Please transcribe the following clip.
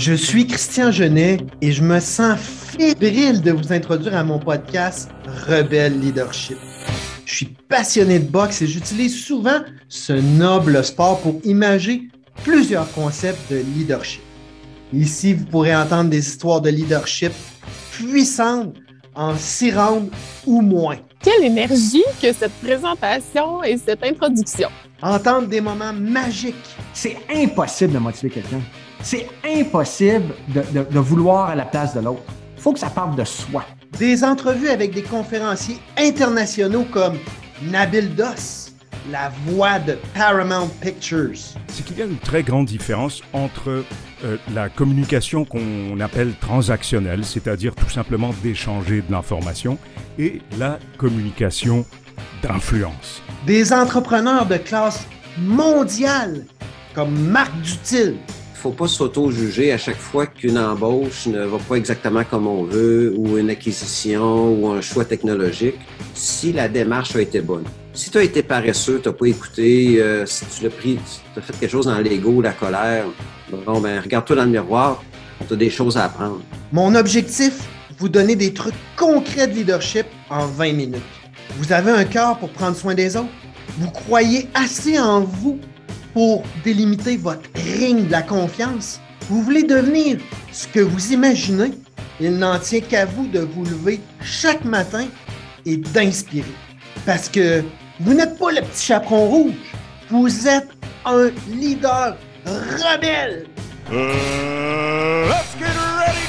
Je suis Christian Genet et je me sens fébrile de vous introduire à mon podcast Rebelle Leadership. Je suis passionné de boxe et j'utilise souvent ce noble sport pour imager plusieurs concepts de leadership. Ici, vous pourrez entendre des histoires de leadership puissantes en six rounds ou moins. Quelle énergie que cette présentation et cette introduction. Entendre des moments magiques. C'est impossible de motiver quelqu'un. C'est impossible de, de, de, vouloir à la place de l'autre. Il faut que ça parte de soi. Des entrevues avec des conférenciers internationaux comme Nabil Doss, la voix de Paramount Pictures. C'est qu'il y a une très grande différence entre euh, la communication qu'on appelle transactionnelle, c'est-à-dire tout simplement d'échanger de l'information, et la communication d'influence. Des entrepreneurs de classe mondiale comme Marc Dutil, faut pas s'auto-juger à chaque fois qu'une embauche ne va pas exactement comme on veut, ou une acquisition, ou un choix technologique, si la démarche a été bonne. Si tu as été paresseux, tu n'as pas écouté, euh, si tu l'as pris, tu as fait quelque chose dans l'ego, la colère, bon, ben, regarde-toi dans le miroir, tu as des choses à apprendre. Mon objectif, vous donner des trucs concrets de leadership en 20 minutes. Vous avez un cœur pour prendre soin des autres? Vous croyez assez en vous pour délimiter votre ring de la confiance. Vous voulez devenir ce que vous imaginez. Il n'en tient qu'à vous de vous lever chaque matin et d'inspirer. Parce que vous n'êtes pas le petit chaperon rouge. Vous êtes un leader rebelle. Uh, let's get ready!